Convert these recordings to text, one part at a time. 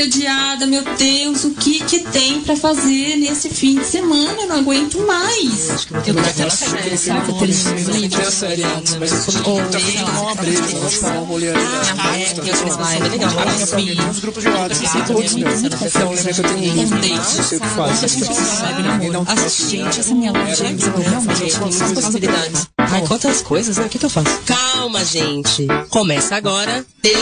entediada, meu Deus, o que que tem pra fazer nesse fim de semana? Eu não aguento mais. Eu vou ter série. Que eu série antes, mas eu sou dar um rolê ali. é não o essa minha loja realmente tem muitas possibilidades. Ai, quantas coisas, né? O que, que eu faço? Calma, gente. Começa agora. Deus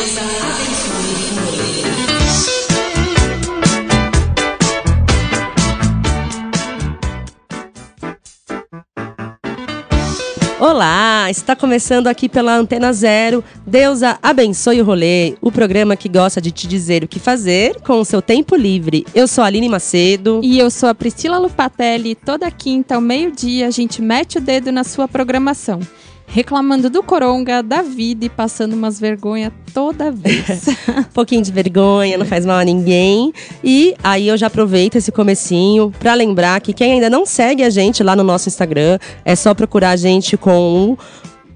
Olá, está começando aqui pela Antena Zero. Deusa abençoe o rolê, o programa que gosta de te dizer o que fazer com o seu tempo livre. Eu sou a Aline Macedo. E eu sou a Priscila Lupatelli. Toda quinta ao meio-dia a gente mete o dedo na sua programação reclamando do coronga, da vida e passando umas vergonhas toda vez. um pouquinho de vergonha, não faz mal a ninguém. E aí eu já aproveito esse comecinho para lembrar que quem ainda não segue a gente lá no nosso Instagram, é só procurar a gente com o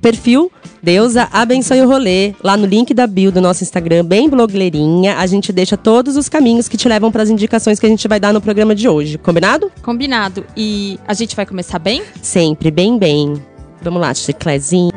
perfil Deusa abençoe o rolê. Lá no link da bio do nosso Instagram, bem blogueirinha, a gente deixa todos os caminhos que te levam para as indicações que a gente vai dar no programa de hoje. Combinado? Combinado. E a gente vai começar bem? Sempre, bem, bem. Vamos lá, chiclezinho.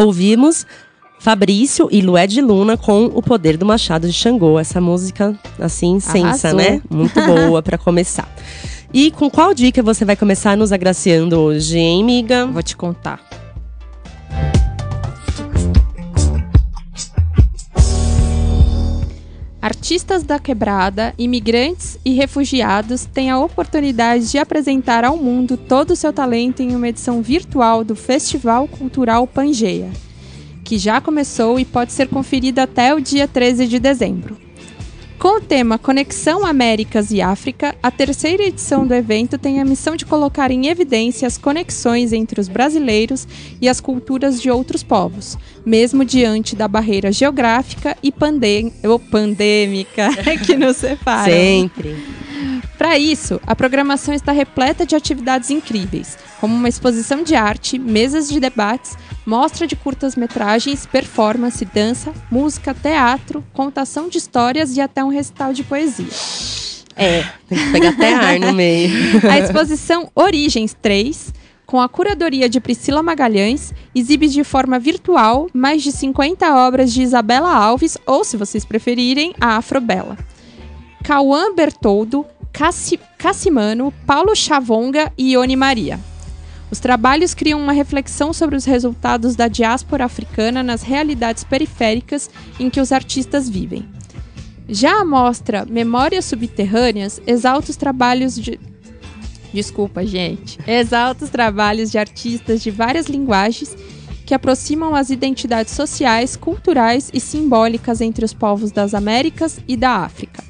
Ouvimos Fabrício e Lued Luna com O Poder do Machado de Xangô. Essa música, assim, sensa, né? Muito boa para começar. E com qual dica você vai começar nos agraciando hoje, hein, amiga? Vou te contar. Artistas da quebrada, imigrantes e refugiados têm a oportunidade de apresentar ao mundo todo o seu talento em uma edição virtual do Festival Cultural Pangeia. que já começou e pode ser conferido até o dia 13 de dezembro. Com o tema Conexão Américas e África, a terceira edição do evento tem a missão de colocar em evidência as conexões entre os brasileiros e as culturas de outros povos, mesmo diante da barreira geográfica e pandê ou pandêmica que nos separa. Sempre. Para isso, a programação está repleta de atividades incríveis, como uma exposição de arte, mesas de debates, mostra de curtas-metragens, performance, dança, música, teatro, contação de histórias e até um recital de poesia. É, tem que pegar até ar no meio. A exposição Origens 3, com a curadoria de Priscila Magalhães, exibe de forma virtual mais de 50 obras de Isabela Alves, ou, se vocês preferirem, a Afrobela. Cauã Bertoldo, Cassi Cassimano, Paulo Chavonga e Ione Maria. Os trabalhos criam uma reflexão sobre os resultados da diáspora africana nas realidades periféricas em que os artistas vivem. Já a mostra Memórias Subterrâneas exalta os trabalhos de. Desculpa, gente. Exalta os trabalhos de artistas de várias linguagens que aproximam as identidades sociais, culturais e simbólicas entre os povos das Américas e da África.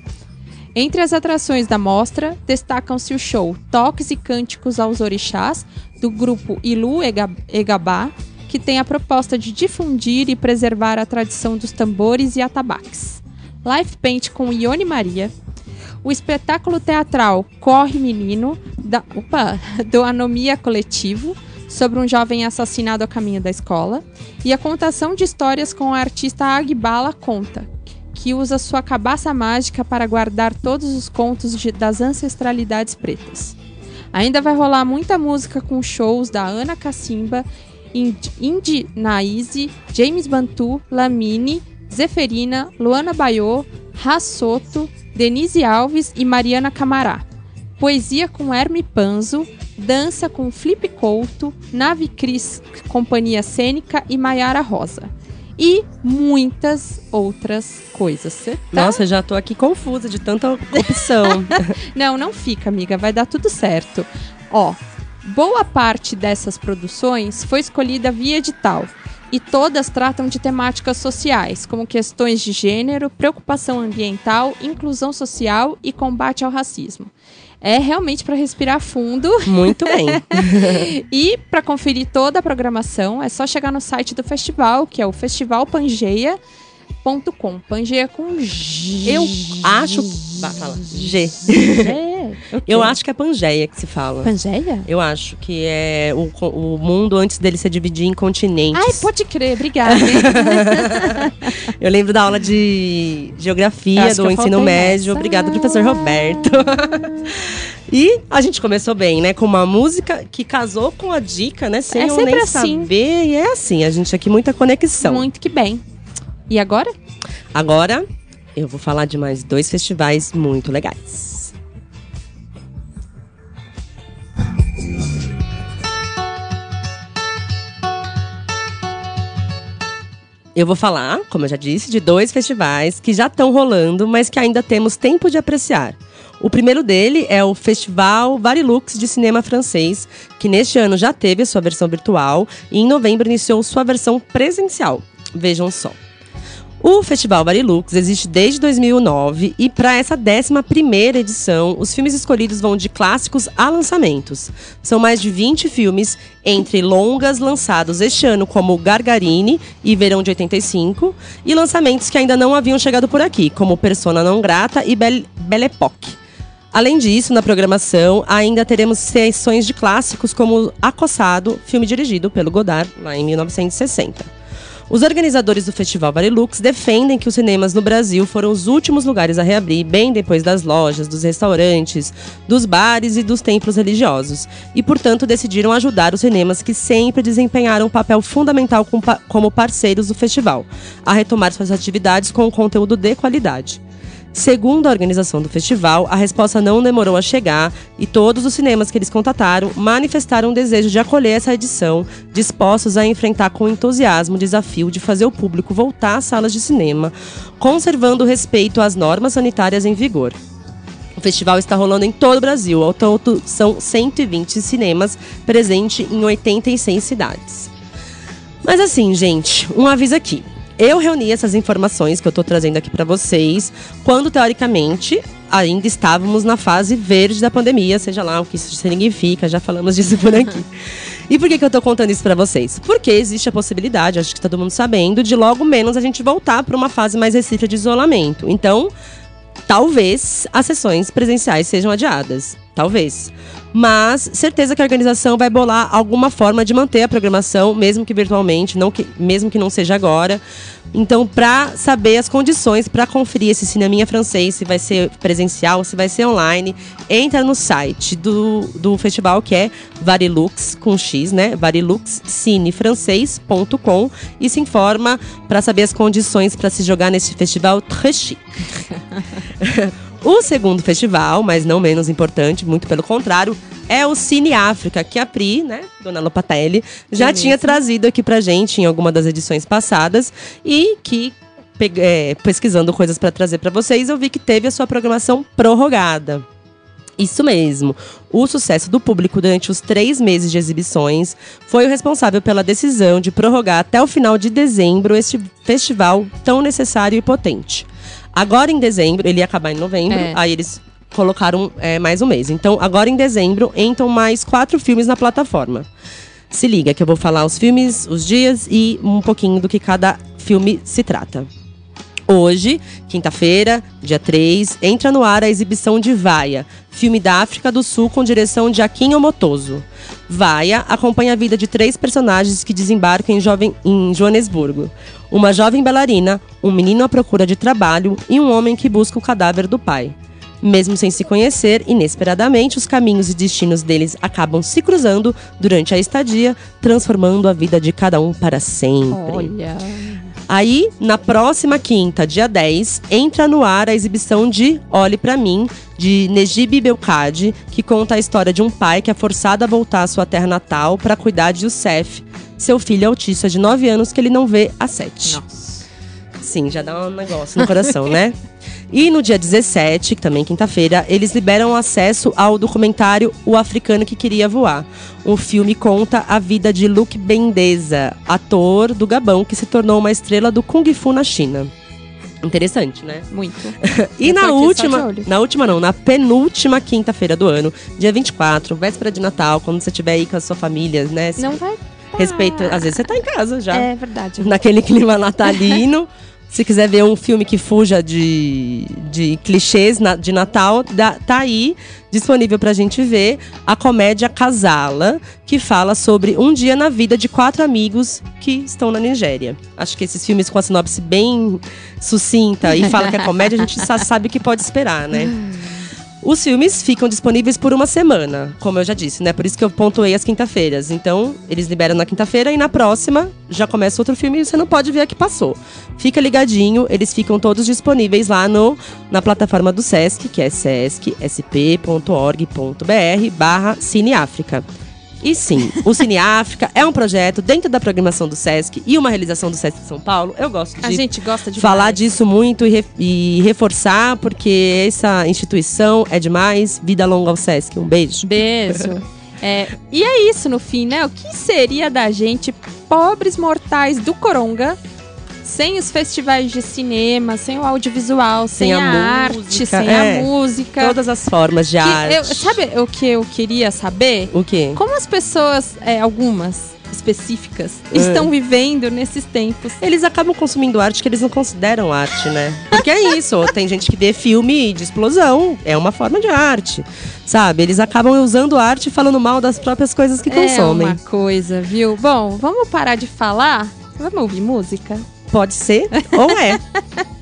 Entre as atrações da mostra, destacam-se o show Toques e Cânticos aos Orixás, do grupo Ilu Ega- Egabá, que tem a proposta de difundir e preservar a tradição dos tambores e atabaques. Life Paint com Ione Maria, o espetáculo teatral Corre Menino, da, opa, do Anomia Coletivo, sobre um jovem assassinado a caminho da escola, e a contação de histórias com a artista Agbala Conta, que usa sua cabaça mágica para guardar todos os contos de- das ancestralidades pretas. Ainda vai rolar muita música com shows da Ana Cacimba, Ind- Indy Naize, James Bantu, Lamine, Zeferina, Luana Baiô, Rassoto, Denise Alves e Mariana Camará. Poesia com Herme Panzo, dança com Flip Couto, Nave Cris Companhia Cênica e Maiara Rosa. E muitas outras coisas. Tá? Nossa, já tô aqui confusa de tanta opção. Não, não fica, amiga. Vai dar tudo certo. Ó, boa parte dessas produções foi escolhida via edital. E todas tratam de temáticas sociais, como questões de gênero, preocupação ambiental, inclusão social e combate ao racismo. É realmente para respirar fundo. Muito bem. E para conferir toda a programação, é só chegar no site do festival, que é o festivalpangeia.com. Pangeia com G. Eu acho. Vai, fala. G. É, Eu acho que é Pangeia que se fala. Pangeia? Eu acho que é o, o mundo antes dele se dividir em continentes. Ai, pode crer, obrigada. Eu lembro da aula de geografia do ensino médio. nessa. Obrigada, professor Roberto. e a gente começou bem, né? Com uma música que casou com a dica, né? Sem É eu nem assim. saber. E é assim, a gente aqui muita conexão. Muito que bem. E agora? Agora, eu vou falar de mais dois festivais muito legais. Eu vou falar, como eu já disse, de dois festivais que já estão rolando, mas que ainda temos tempo de apreciar. O primeiro dele é o Festival Varilux de Cinema Francês, que neste ano já teve sua versão virtual e em novembro iniciou sua versão presencial. Vejam só. O Festival Barilux existe desde 2009 e para essa 11ª edição, os filmes escolhidos vão de clássicos a lançamentos. São mais de 20 filmes, entre longas lançados este ano como Gargarine e Verão de 85, e lançamentos que ainda não haviam chegado por aqui, como Persona Não Grata e Belle, Belle Époque. Além disso, na programação, ainda teremos sessões de clássicos como Acossado, filme dirigido pelo Godard, lá em 1960. Os organizadores do Festival Barilux defendem que os cinemas no Brasil foram os últimos lugares a reabrir, bem depois das lojas, dos restaurantes, dos bares e dos templos religiosos. E, portanto, decidiram ajudar os cinemas que sempre desempenharam um papel fundamental como parceiros do festival, a retomar suas atividades com conteúdo de qualidade. Segundo a organização do festival, a resposta não demorou a chegar e todos os cinemas que eles contataram manifestaram o desejo de acolher essa edição, dispostos a enfrentar com entusiasmo o desafio de fazer o público voltar às salas de cinema, conservando o respeito às normas sanitárias em vigor. O festival está rolando em todo o Brasil, ao todo são 120 cinemas presentes em 86 cidades. Mas assim, gente, um aviso aqui. Eu reuni essas informações que eu tô trazendo aqui para vocês quando, teoricamente, ainda estávamos na fase verde da pandemia, seja lá o que isso significa, já falamos disso por aqui. E por que, que eu tô contando isso para vocês? Porque existe a possibilidade, acho que todo mundo sabendo, de logo menos a gente voltar para uma fase mais restrita de isolamento. Então, talvez as sessões presenciais sejam adiadas. Talvez. Mas certeza que a organização vai bolar alguma forma de manter a programação, mesmo que virtualmente, não que, mesmo que não seja agora. Então, para saber as condições para conferir esse cineminha francês, se vai ser presencial, se vai ser online, entra no site do, do festival que é Varilux com X, né? variluxcinefrancês.com e se informa para saber as condições para se jogar nesse festival très chique. O segundo festival, mas não menos importante, muito pelo contrário, é o Cine África, que a Pri, né, Dona Lopatelli, já tinha trazido aqui pra gente em alguma das edições passadas e que é, pesquisando coisas para trazer para vocês, eu vi que teve a sua programação prorrogada. Isso mesmo. O sucesso do público durante os três meses de exibições foi o responsável pela decisão de prorrogar até o final de dezembro este festival tão necessário e potente. Agora em dezembro, ele ia acabar em novembro, É. aí eles colocaram é, mais um mês. Então, agora em dezembro, entram mais quatro filmes na plataforma. Se liga que eu vou falar os filmes, os dias e um pouquinho do que cada filme se trata. Hoje, quinta-feira, dia 3, entra no ar a exibição de Vaia, filme da África do Sul com direção de Akin Omotoso. Vaia acompanha a vida de três personagens que desembarcam em, jovem, em Joanesburgo. Uma jovem bailarina, um menino à procura de trabalho e um homem que busca o cadáver do pai. Mesmo sem se conhecer, inesperadamente os caminhos e destinos deles acabam se cruzando durante a estadia, transformando a vida de cada um para sempre. Olha. Aí, na próxima quinta, dia 10, entra no ar a exibição de Olhe Pra Mim, de Nejib Belkadi, que conta a história de um pai que é forçado a voltar à sua terra natal para cuidar de Youssef, seu filho autista de 9 anos que ele não vê há 7. Nossa. Sim, já dá um negócio no coração, né? E no dia 17, que também é quinta-feira, eles liberam acesso ao documentário O Africano que Queria Voar. O filme conta a vida de Luke Bendeza, ator do Gabão que se tornou uma estrela do Kung Fu na China. Interessante, né? Muito. E Eu na última, na última não, na penúltima quinta-feira do ano, dia 24, véspera de Natal, quando você estiver aí com a sua família, né? Não vai. Respeito, às vezes você tá em casa já É verdade. naquele clima natalino. Se quiser ver um filme que fuja de, de clichês de Natal, tá aí disponível pra gente ver a comédia Casala, que fala sobre um dia na vida de quatro amigos que estão na Nigéria. Acho que esses filmes com a sinopse bem sucinta e fala que é comédia, a gente sabe o que pode esperar, né? Os filmes ficam disponíveis por uma semana, como eu já disse, né? Por isso que eu pontuei as quinta-feiras. Então, eles liberam na quinta-feira e na próxima já começa outro filme e você não pode ver a que passou. Fica ligadinho, eles ficam todos disponíveis lá no, na plataforma do Sesc, que é sescsp.org.br barra Cineáfrica. E sim, o Cine África é um projeto dentro da programação do Sesc e uma realização do Sesc de São Paulo. Eu gosto de A gente gosta de falar disso muito e, re- e reforçar, porque essa instituição é demais. Vida longa ao Sesc. Um beijo. Beijo. É, e é isso no fim, né? O que seria da gente, pobres mortais do Coronga, sem os festivais de cinema, sem o audiovisual, sem, Sem a a, arte, música, sem é. a música? Todas as formas de Que arte. eu- sabe o que eu queria saber? O quê? Como as pessoas, é, algumas específicas, É. estão vivendo nesses tempos? Eles acabam consumindo arte que eles não consideram arte, né? Porque é isso. Tem gente que vê filme de explosão. É uma forma de arte. Sabe? Eles acabam usando arte e falando mal das próprias coisas que consomem. É uma coisa, viu? Bom, vamos parar de falar? Vamos ouvir música? Pode ser ou é.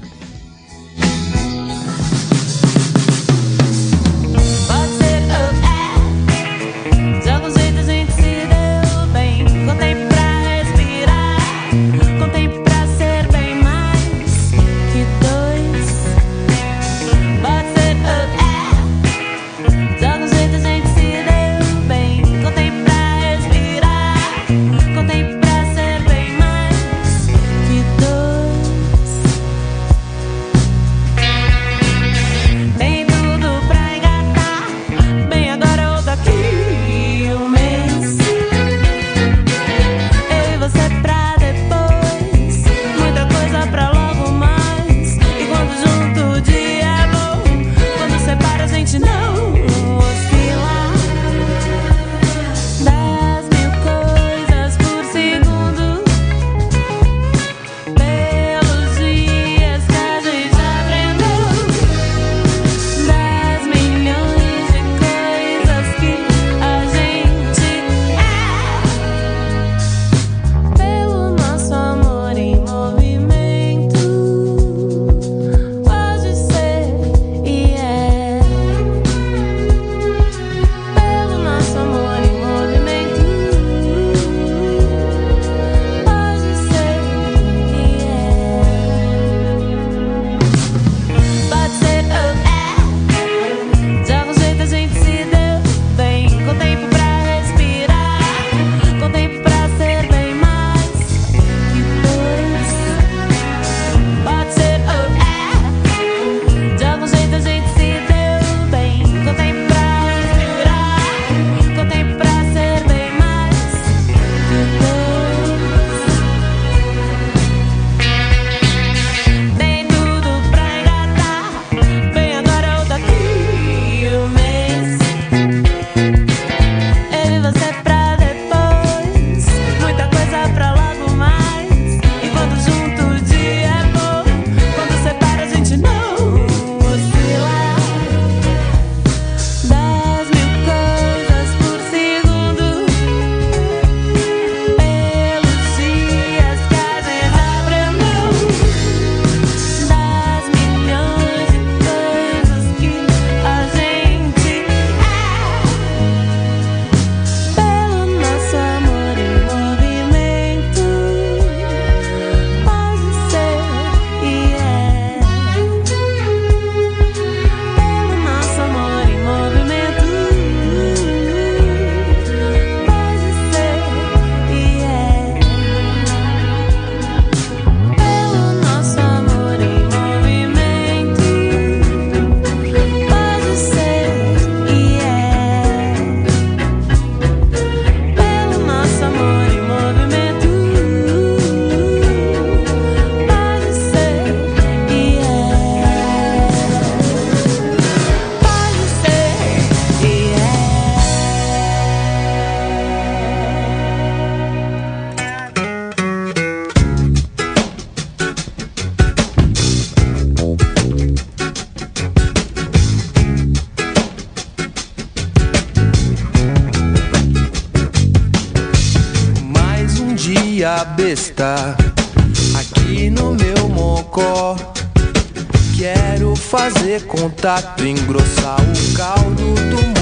besta aqui no meu mocó. Quero fazer contato, engrossar o caldo do mocotó.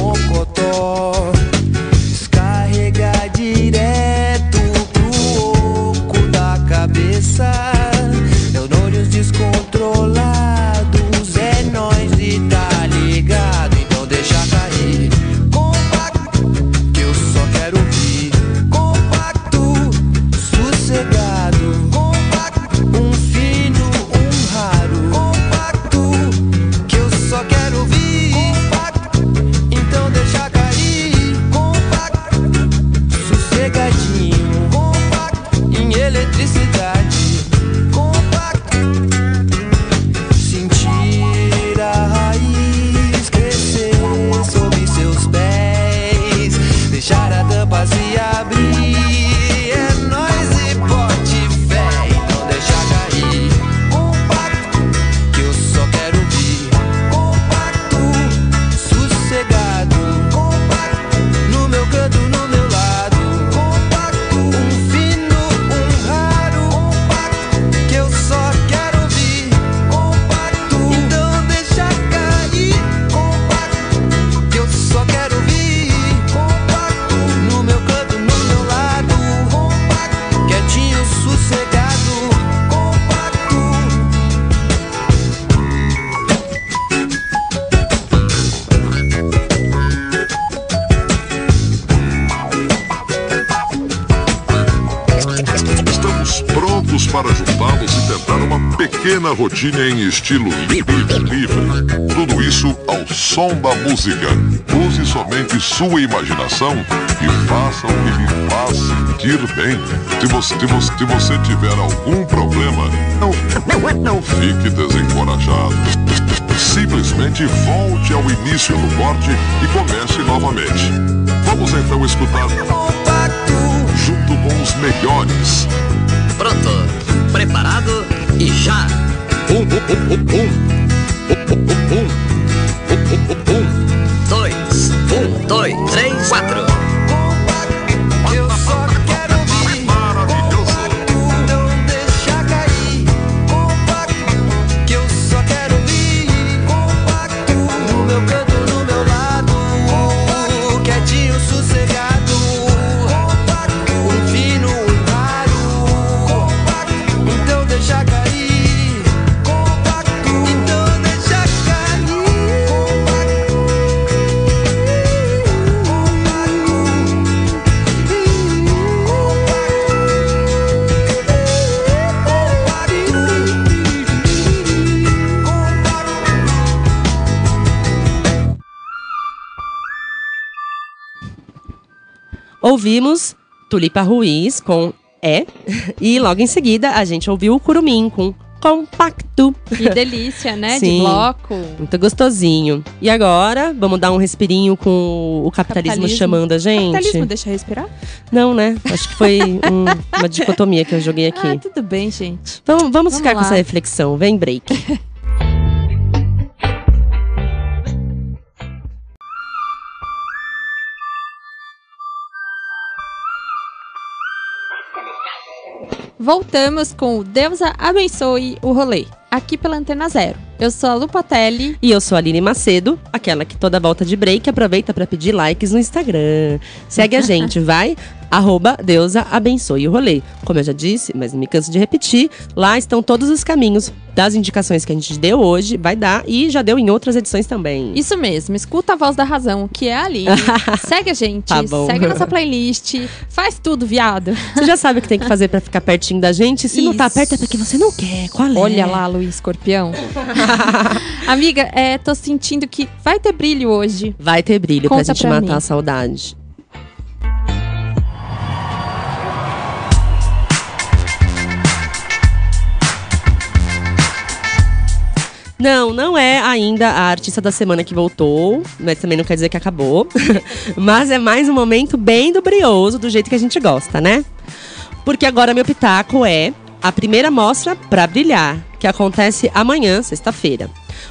Pequena rotina em estilo livre. livre. Tudo isso ao som da música. Use somente sua imaginação e faça o que lhe faz sentir bem. Se você, se você, se você tiver algum problema, não, não, fique desencorajado. Simplesmente volte ao início do corte e comece novamente. Vamos então escutar junto com os melhores. Pronto, preparado e já. Um, um, um, um, um. Um, um, um. Um, dois, um, dois, três, quatro. Ouvimos Tulipa Ruiz com É. E logo em seguida a gente ouviu o Curumim com Compacto. Que delícia, né? Sim. De bloco. Muito gostosinho. E agora, vamos dar um respirinho com o capitalismo, Capitalismo. chamando a gente? Capitalismo deixa respirar? Não, né? Acho que foi um- uma dicotomia que eu joguei aqui. Ah, tudo bem, gente. Então vamos Vamos ficar com lá. essa reflexão. Vem, break. Voltamos com o Deusa Abençoe o Rolê, aqui pela Antena Zero. Eu sou a Lupatelli. E eu sou a Aline Macedo, aquela que toda volta de break aproveita pra pedir likes no Instagram. Segue a gente, vai? Arroba Deusa abençoe o rolê. Como eu já disse, mas não me canso de repetir, lá estão todos os caminhos das indicações que a gente deu hoje, vai dar e já deu em outras edições também. Isso mesmo, escuta a voz da razão, que é a Aline. segue a gente, Tá segue a nossa playlist, faz tudo, viado. Você já sabe o que tem que fazer pra ficar pertinho da gente. Se não tá Isso. perto é porque você não quer. Qual é? Olha lá, Luiz Escorpião. Amiga, é, tô sentindo que vai ter brilho hoje. Vai ter brilho pra Conta gente pra matar mim. a saudade. Não, não é ainda a artista da semana que voltou, mas também não quer dizer que acabou. mas é mais um momento bem do brioso, do jeito que a gente gosta, né? Porque agora meu pitaco é a primeira mostra pra brilhar, que acontece amanhã, sexta-feira.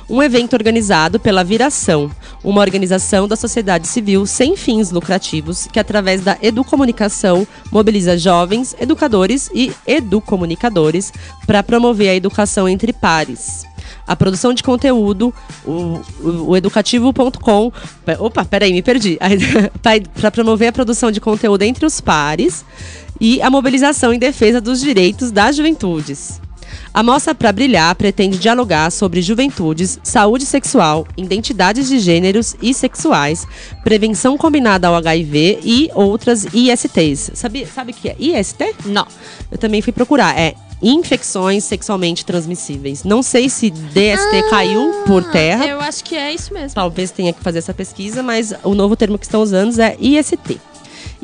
Um evento organizado pela Viração, uma organização da sociedade civil sem fins lucrativos que, através da educomunicação, mobiliza jovens, educadores e educomunicadores para promover a educação entre pares. A produção de conteúdo, o, o, o educativo.com. Opa, peraí, me perdi. Para promover a produção de conteúdo entre os pares e a mobilização em defesa dos direitos das juventudes. A Mostra para Brilhar pretende dialogar sobre juventudes, saúde sexual, identidades de gêneros e sexuais, prevenção combinada ao HIV e outras ISTs. Sabe, sabe o que é IST? Não. Eu também fui procurar. É infecções sexualmente transmissíveis. Não sei se DST caiu por terra. Eu acho que é isso mesmo. Talvez tenha que fazer essa pesquisa, mas o novo termo que estão usando é IST.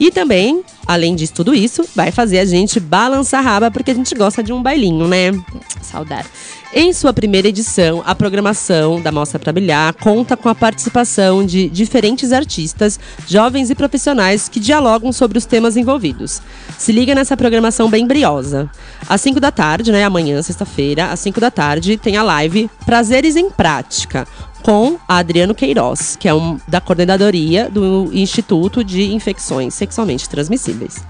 E também, além disso tudo isso, vai fazer a gente balançar a raba, porque a gente gosta de um bailinho, né? Saudade. Em sua primeira edição, a programação da Mostra para Brilhar conta com a participação de diferentes artistas, jovens e profissionais que dialogam sobre os temas envolvidos. Se liga nessa programação bem briosa. Às 5 da tarde, né, amanhã, sexta-feira, às 5 da tarde, tem a live Prazeres em Prática, com Adriano Queiroz, que é um da coordenadoria do Instituto de Infecções Sexualmente Transmissíveis.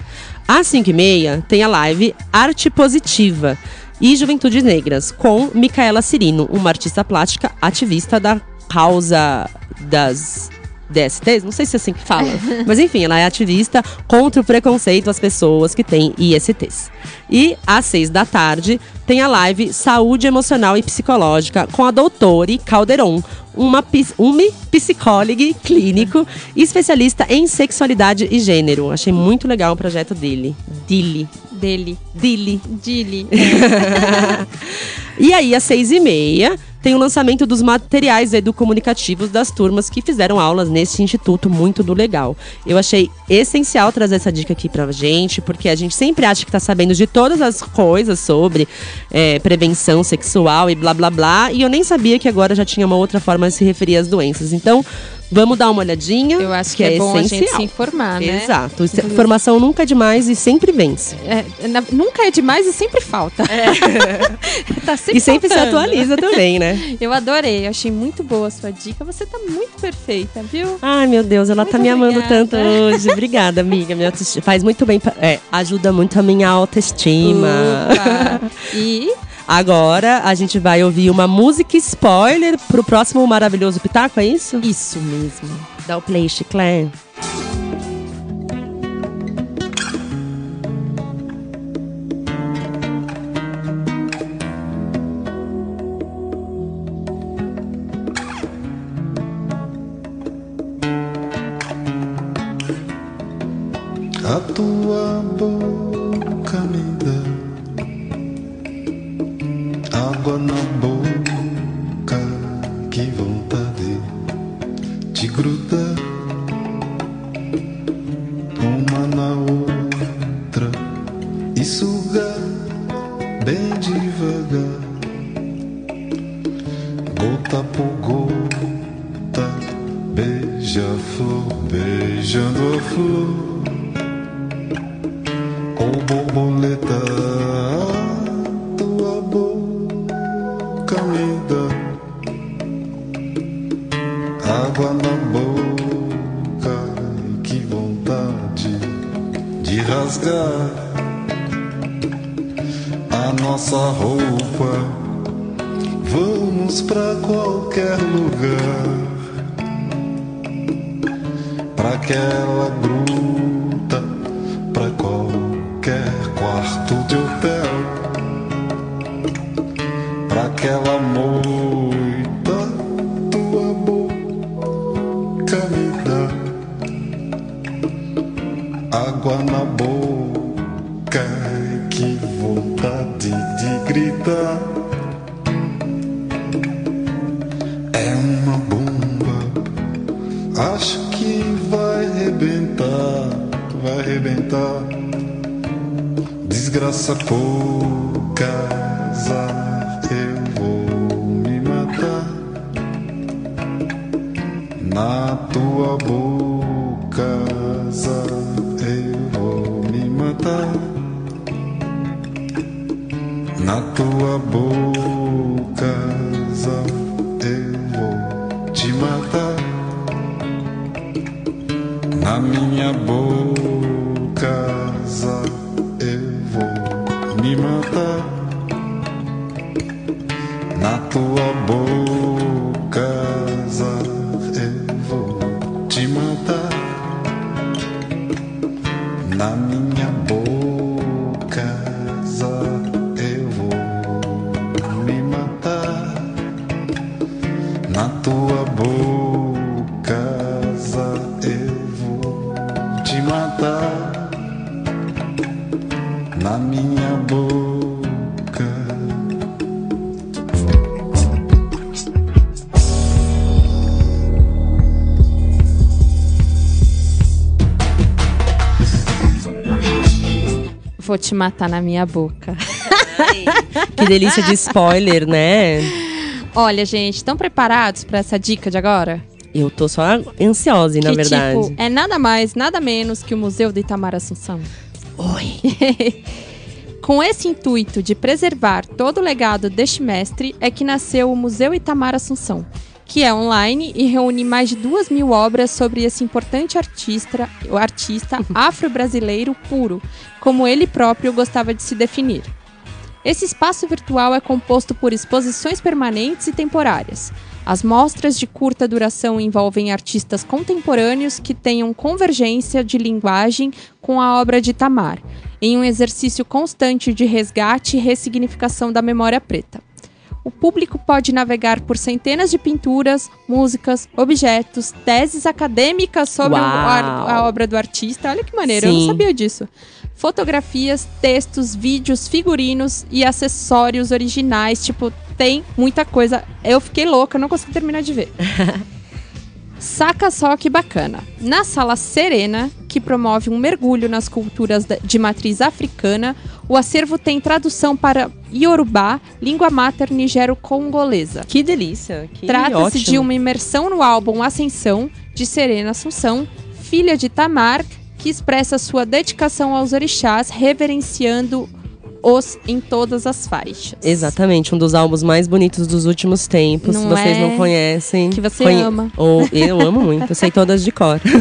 Às 5 e meia, tem a live Arte Positiva e Juventudes Negras, com Micaela Cirino, uma artista plástica ativista da causa das DSTs, não sei se é assim que fala, mas enfim, ela é ativista contra o preconceito às pessoas que têm ISTs. E às seis da tarde tem a live Saúde Emocional e Psicológica com a doutora Calderon, uma, uma psicóloga clínico especialista em sexualidade e gênero. Achei muito legal o projeto dele. Dili. Dele. Dili. Dili. E aí, às seis e meia, tem o lançamento dos materiais educomunicativos das turmas que fizeram aulas nesse instituto muito do legal. Eu achei essencial trazer essa dica aqui pra gente, porque a gente sempre acha que tá sabendo de todas as coisas sobre é, prevenção sexual e blá blá blá, e eu nem sabia que agora já tinha uma outra forma de se referir às doenças. Então, vamos dar uma olhadinha. Eu acho que, é, bom a gente essencial. se informar, né? Exato. Informação nunca é demais e sempre vence. É, na- nunca é demais e sempre falta. tá sempre e sempre se faltando. atualiza também, né? Eu adorei, achei muito boa a sua dica. Você tá muito perfeita, viu? Ai, meu Deus, ela tá Muito me amando obrigada. tanto hoje. Obrigada, amiga. Minha. Faz muito bem. pra- é, ajuda muito a minha autoestima. Opa. E Agora a gente vai ouvir uma música spoiler pro próximo maravilhoso Pitaco, é isso? isso mesmo. Dá o play, Chiclé. Água na boca, que vontade de gritar. É uma bomba, acho que vai rebentar, vai rebentar. Desgraça por casa, tua boca, Vou te matar na minha boca. Que delícia de spoiler, né? Olha, gente, estão preparados pra essa dica de agora? Eu tô só ansiosa, na que, verdade. tipo, é nada mais, nada menos que o Museu do Itamar Assunção. Oi. Com esse intuito de preservar todo o legado deste mestre, é que nasceu o Museu Itamar Assunção, que é online e reúne mais de duas mil obras sobre esse importante artista, o artista afro-brasileiro puro, como ele próprio gostava de se definir. Esse espaço virtual é composto por exposições permanentes e temporárias. As mostras de curta duração envolvem artistas contemporâneos que tenham convergência de linguagem com a obra de Tamar, em um exercício constante de resgate e ressignificação da memória preta. O público pode navegar por centenas de pinturas, músicas, objetos, teses acadêmicas sobre Uau. a obra do artista. Olha que maneiro, eu não Sim. sabia disso. Fotografias, textos, vídeos, figurinos e acessórios originais. Tipo, tem muita coisa. Eu fiquei louca, não consegui terminar de ver. Saca só que bacana. Na Sala Serena, que promove um mergulho nas culturas de matriz africana, o acervo tem tradução para Yorubá, língua mater nigero-congolesa. Que delícia. Que Trata-se de uma imersão no álbum Ascensão, de Serena Assunção, filha de Tamar, que expressa sua dedicação aos orixás, reverenciando-os em todas as faixas. Exatamente, um dos álbuns mais bonitos dos últimos tempos. Não Se vocês é? não conhecem. Que você ama. Ou eu amo muito, eu sei todas de cor.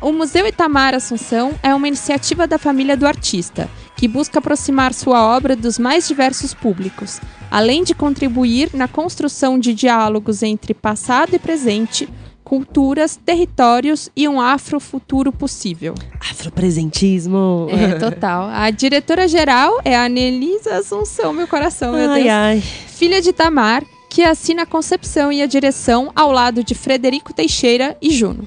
O Museu Itamar Assunção é uma iniciativa da família do artista, que busca aproximar sua obra dos mais diversos públicos, além de contribuir na construção de diálogos entre passado e presente, culturas, territórios e um afrofuturo possível. Afropresentismo. É, total. A diretora-geral é a Anelisa Assunção, meu coração, meu Ai, Deus. ai. Filha de Tamar, que assina a concepção e a direção ao lado de Frederico Teixeira e Juno.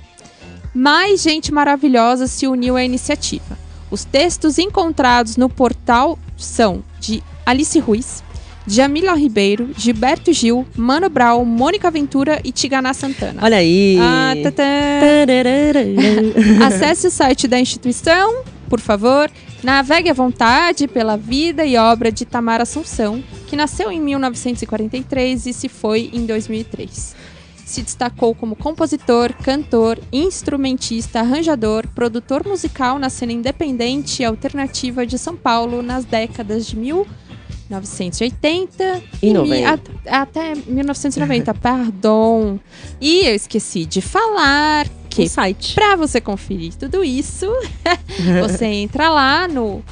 Mais gente maravilhosa se uniu à iniciativa. Os textos encontrados no portal são de Alice Ruiz, Jamila Ribeiro, Gilberto Gil, Mano Brown, Mônica Ventura e Tiganá Santana. Olha aí. Ah. Acesse o site da instituição, por favor. Navegue à vontade pela vida e obra de Tamar Assunção, que nasceu em 1943 e se foi em 2003. Se destacou como compositor, cantor, instrumentista, arranjador, produtor musical na cena independente e alternativa de São Paulo nas décadas de 1980 E 90. a- até 1990, perdão. E eu esqueci de falar que site. Pra você conferir tudo isso, você entra lá no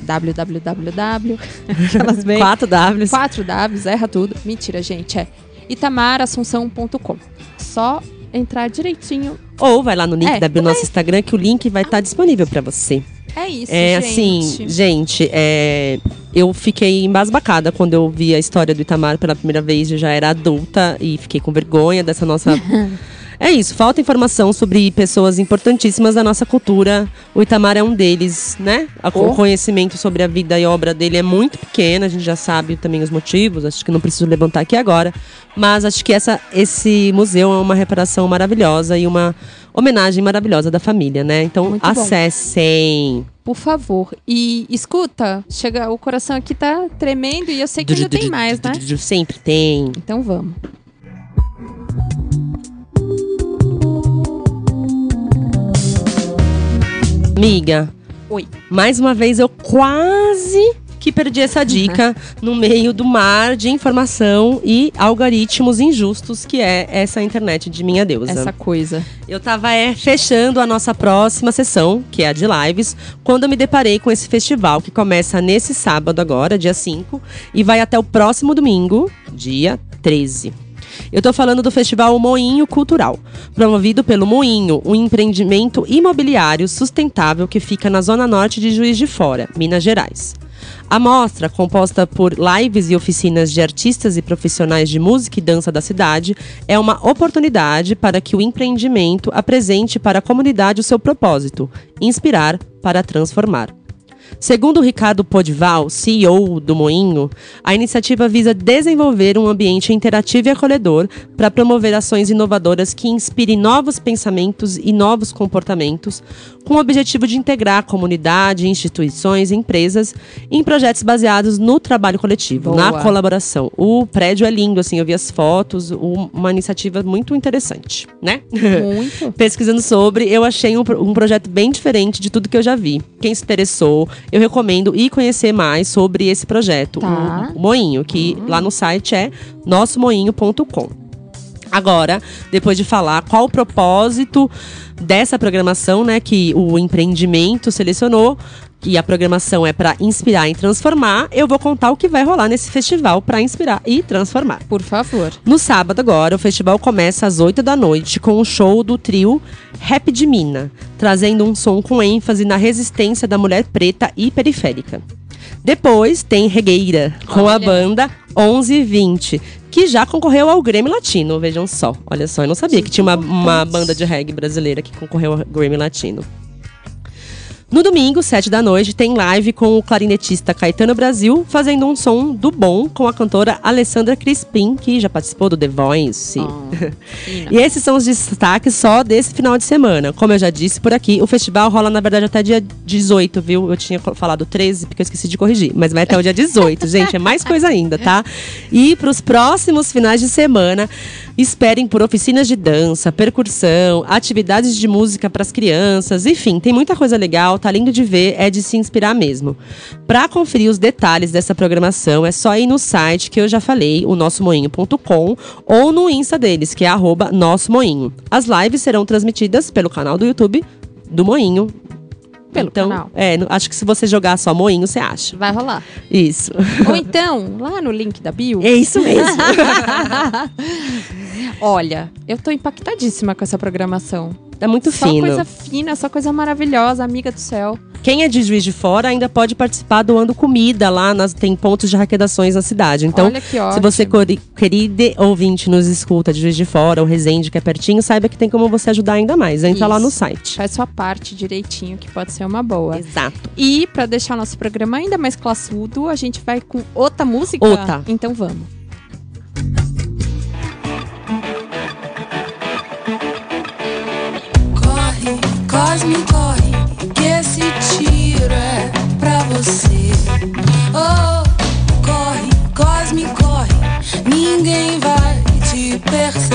www. Aquelas bem. 4 Ws. 4 Ws, erra tudo. Mentira, gente. É itamarassunção.com. Só entrar direitinho. Ou vai lá no link É, da bio nosso Instagram que o link vai estar disponível pra você. É isso, É gente. assim, gente, é, eu fiquei embasbacada quando eu vi a história do Itamar pela primeira vez, eu já era adulta e fiquei com vergonha dessa nossa. é isso, falta informação sobre pessoas importantíssimas da nossa cultura. O Itamar é um deles, né? A- Oh. O conhecimento sobre a vida e obra dele é muito pequeno, a gente já sabe também os motivos, acho que não preciso levantar aqui agora. Mas acho que essa, esse museu é uma reparação maravilhosa e uma homenagem maravilhosa da família, né? Então Muito bom. acessem. Por favor. E escuta, chega, o coração aqui tá tremendo e eu sei que ainda tem mais, né? Sempre tem. Então vamos. Amiga, Oi. mais uma vez eu quase que perdi essa dica no meio do mar de informação e algoritmos injustos que é essa internet de minha deusa. Essa coisa. Eu tava é, fechando a nossa próxima sessão, que é a de lives, quando eu me deparei com esse festival que começa nesse sábado agora, dia 5, e vai até o próximo domingo, dia 13. Eu tô falando do Festival Moinho Cultural, promovido pelo Moinho, um empreendimento imobiliário sustentável que fica na zona norte de Juiz de Fora, Minas Gerais. A mostra, composta por lives e oficinas de artistas e profissionais de música e dança da cidade, é uma oportunidade para que o empreendimento apresente para a comunidade o seu propósito: inspirar para transformar. Segundo Ricardo Podival, CEO do Moinho, a iniciativa visa desenvolver um ambiente interativo e acolhedor para promover ações inovadoras que inspirem novos pensamentos e novos comportamentos, com o objetivo de integrar a comunidade, instituições e empresas em projetos baseados no trabalho coletivo, Boa. na colaboração. O prédio é lindo, assim, eu vi as fotos, um- uma iniciativa muito interessante, né? Muito. pesquisando sobre, eu achei um, um projeto bem diferente de tudo que eu já vi. Quem se interessou, eu recomendo ir conhecer mais sobre esse projeto, Tá. o, Moinho, que lá no site é nossomoinho.com. Agora, depois de falar qual o propósito dessa programação, né, que o empreendimento selecionou, e a programação é para inspirar e transformar, eu vou contar o que vai rolar nesse festival para inspirar e transformar. Por favor. No sábado agora, o festival começa às 8 da noite com o show do trio Rap de Mina, trazendo um som com ênfase na resistência da mulher preta e periférica. Depois tem Regueira, com a Olha. banda 1120, que já concorreu ao Grammy Latino, vejam só. Olha só, eu não sabia que tinha uma, uma banda de reggae brasileira que concorreu ao Grammy Latino. No domingo, 7 da noite, tem live com o clarinetista Caetano Brasil, fazendo um som do bom com a cantora Alessandra Crispim, que já participou do The Voice. e esses são os destaques só desse final de semana. Como eu já disse por aqui, o festival rola, na verdade, até dia 18, viu? Eu tinha falado 13, porque eu esqueci de corrigir. Mas vai até o dia 18, gente. É mais coisa ainda, tá? E para os próximos finais de semana, esperem por oficinas de dança, percussão, atividades de música para as crianças. Enfim, tem muita coisa legal, tá lindo de ver, é de se inspirar mesmo. Para conferir os detalhes dessa programação, é só ir no site que eu já falei, o nossomoinho.com, ou no Insta deles, que é arroba nosso moinho. As lives serão transmitidas pelo canal do YouTube do Moinho. Pelo então, canal. É, acho que se você jogar só Moinho, você acha. Vai rolar. Isso. Ou então, lá no link da bio. É isso mesmo. Olha, eu tô impactadíssima com essa programação. Tá muito só fino. coisa fina, só coisa maravilhosa, amiga do céu. Quem é de Juiz de Fora ainda pode participar doando comida lá, nas, tem pontos de arrecadações na cidade. Então, Olha que se você, querido ouvinte, nos escuta de Juiz de Fora ou Resende, que é pertinho, saiba que tem como você ajudar ainda mais. Entra lá no Isso. site. Faz sua parte direitinho, que pode ser uma boa. Exato. E pra deixar nosso programa ainda mais classudo, a gente vai com outra música. Outra. Então vamos. Cosme, corre, que esse tiro é pra você. Oh, corre, Cosme, corre, ninguém vai te perceber.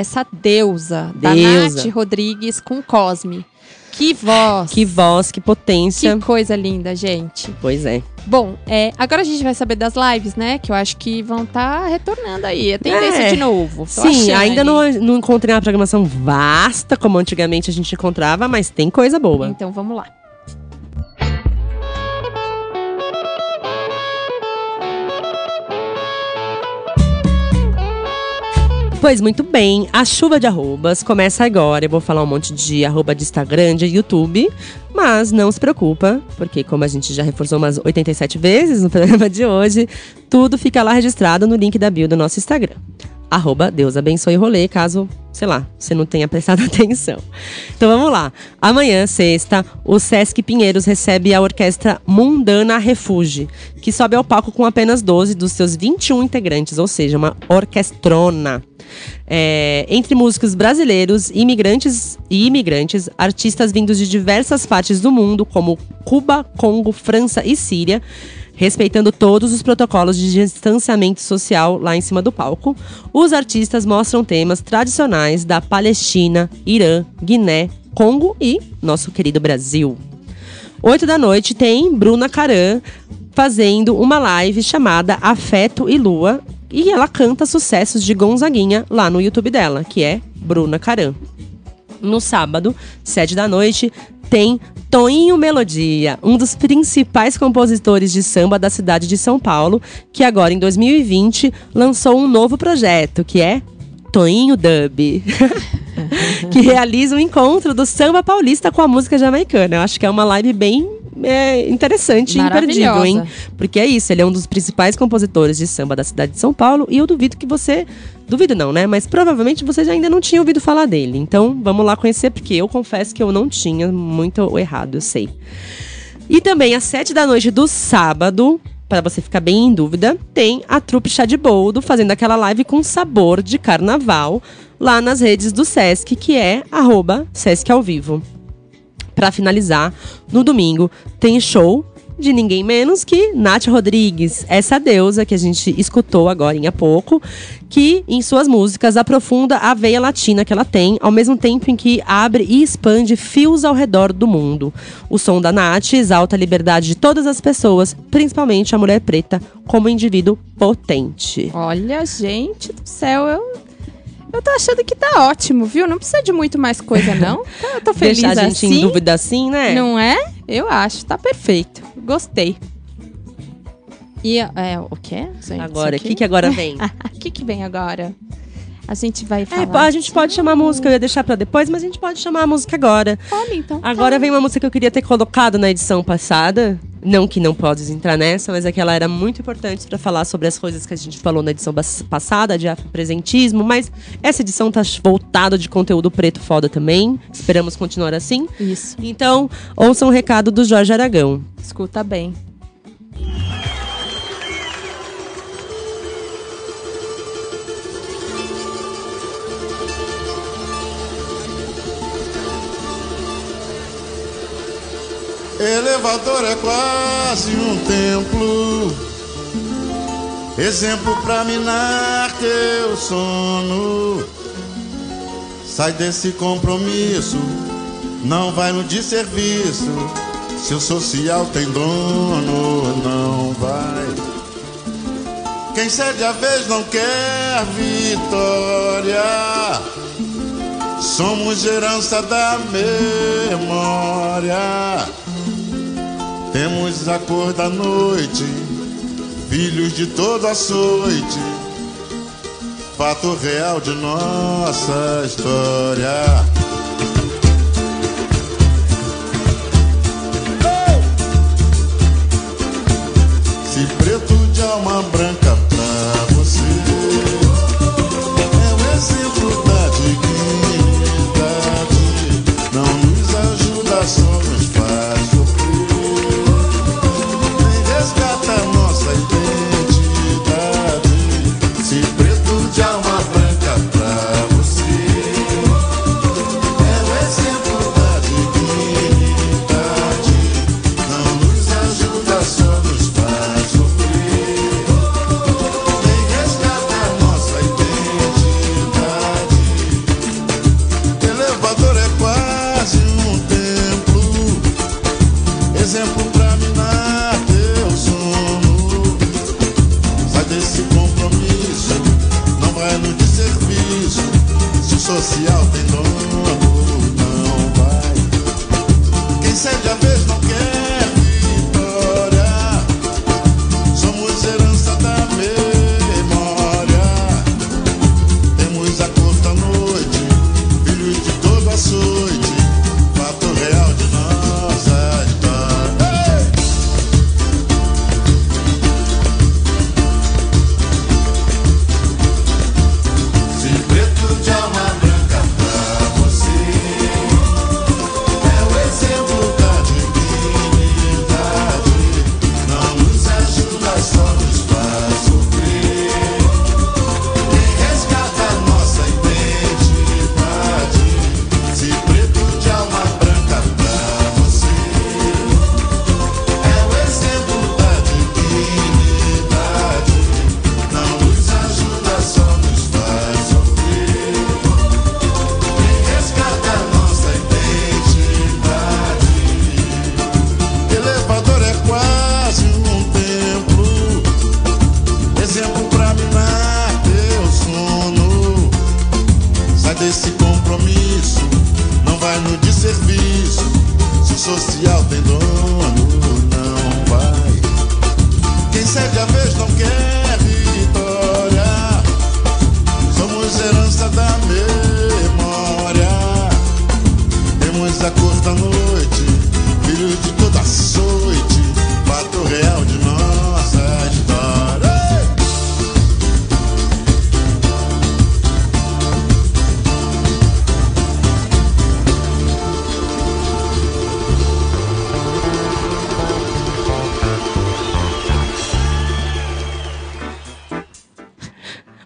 Essa deusa, da Deusa. Nath Rodrigues com Cosme. Que voz! Que voz, que potência. Que coisa linda, gente. Pois é. Bom, é, agora a gente vai saber das lives, né? Que eu acho que vão estar retornando aí. É tendência É. de novo. Sim, ainda aí. não, não encontrei uma programação vasta como antigamente a gente encontrava, mas tem coisa boa. Então vamos lá. Pois muito bem, a chuva de arrobas começa agora. Eu vou falar um monte de arroba de Instagram, de YouTube, mas não se preocupa, porque como a gente já reforçou umas 87 vezes no programa de hoje, tudo fica lá registrado no link da bio do nosso Instagram. Arroba Deus abençoe rolê, caso, sei lá, você não tenha prestado atenção. Então vamos lá. Amanhã, sexta, o Sesc Pinheiros recebe a orquestra Mundana Refuge, que sobe ao palco com apenas 12 dos seus 21 integrantes, ou seja, uma orquestrona. É, entre músicos brasileiros, imigrantes e imigrantes, artistas vindos de diversas partes do mundo, como Cuba, Congo, França e Síria, respeitando todos os protocolos de distanciamento social lá em cima do palco. Os artistas mostram temas tradicionais da Palestina, Irã, Guiné, Congo e nosso querido Brasil. 8 da noite tem Bruna Caran fazendo uma live chamada Afeto e Lua. E ela canta sucessos de Gonzaguinha lá no YouTube dela, que é Bruna Caran. No sábado, 7 da noite, tem Toinho Melodia, um dos principais compositores de samba da cidade de São Paulo, que agora em 2020 lançou um novo projeto, que é Toinho Dub. que realiza um encontro do samba paulista com a música jamaicana. Eu acho que é uma live bem é, interessante e imperdível, hein? Porque é isso, ele é um dos principais compositores de samba da cidade de São Paulo e eu duvido que você. Duvido não, né? Mas provavelmente você já ainda não tinha ouvido falar dele. Então vamos lá conhecer, porque eu confesso que eu não tinha muito errado, eu sei. E também às sete da noite do sábado, para você ficar bem em dúvida, tem a trupe Chá de Boldo fazendo aquela live com sabor de carnaval lá nas redes do Sesc, que é arroba Sesc ao vivo. Para finalizar, no domingo tem show de ninguém menos que Nath Rodrigues, essa deusa que a gente escutou agora há pouco, que em suas músicas aprofunda a veia latina que ela tem, ao mesmo tempo em que abre e expande fios ao redor do mundo. O som da Nath exalta a liberdade de todas as pessoas, principalmente a mulher preta, como indivíduo potente. Olha, gente do céu, eu. Eu tô achando que tá ótimo, viu? Não precisa de muito mais coisa, não. Tá- Eu tô feliz Deixar a gente assim. em dúvida assim, né? Não é? Eu acho, tá perfeito. Gostei. E é, o quê? gente? Agora, o que, que agora vem? O que, que vem agora? A gente vai É, falar. a gente pode chamar a música, eu ia deixar pra depois, mas a gente pode chamar a música agora. Fome, então. Agora vem uma música que eu queria ter colocado na edição passada. Não que não podes entrar nessa, mas é que ela era muito importante pra falar sobre as coisas que a gente falou na edição passada, de afropresentismo. Mas essa edição tá voltada de conteúdo preto foda também. Esperamos continuar assim. Isso. Então, ouçam o recado do Jorge Aragão. Escuta bem. Elevador é quase um templo, exemplo pra minar teu sono. Sai desse compromisso, não vai no desserviço. Se o social tem dono, não vai. Quem cede a vez não quer vitória. Somos herança da memória. Temos a cor da noite, filhos de toda açoite. Fato real de nossa história.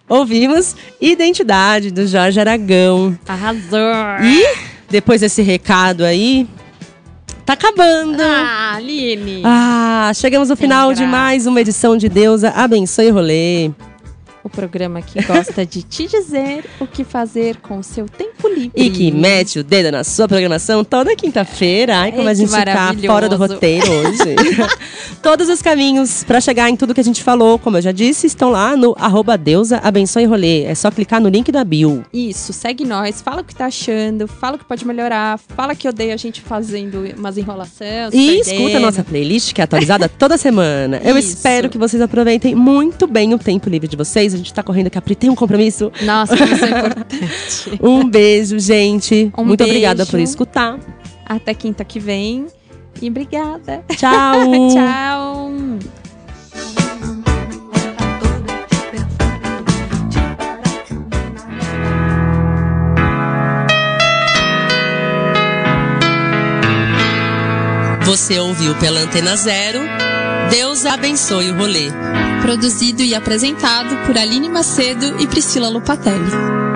Ouvimos Identidade do Jorge Aragão. Arrasou! E depois desse recado aí, tá acabando. Ah, Aline! Ah, chegamos ao final de mais uma edição de Deusa Abençoe Rolê. O programa que gosta de te dizer o que fazer com o seu tempo E que mete o dedo na sua programação toda quinta-feira. Ai, como Ai, a que gente tá fora do roteiro hoje. Todos os caminhos pra chegar em tudo que a gente falou, como eu já disse, estão lá no arroba Deusa Abençoe Rolê. É só clicar no link da bio. Isso, segue nós, fala o que tá achando, fala o que pode melhorar, fala que odeia a gente fazendo umas enrolações. E escuta a nossa playlist, que é atualizada toda semana. Eu Isso. espero que vocês aproveitem muito bem o tempo livre de vocês. A gente tá correndo aqui, a Pri tem um compromisso. Nossa, isso é importante. Um beijo, gente. Um muito obrigada beijo. por escutar. Até quinta que vem. E obrigada. Tchau. Tchau. Você ouviu pela Antena Zero. Deus abençoe o rolê. Produzido e apresentado por Aline Macedo e Priscila Lupatelli.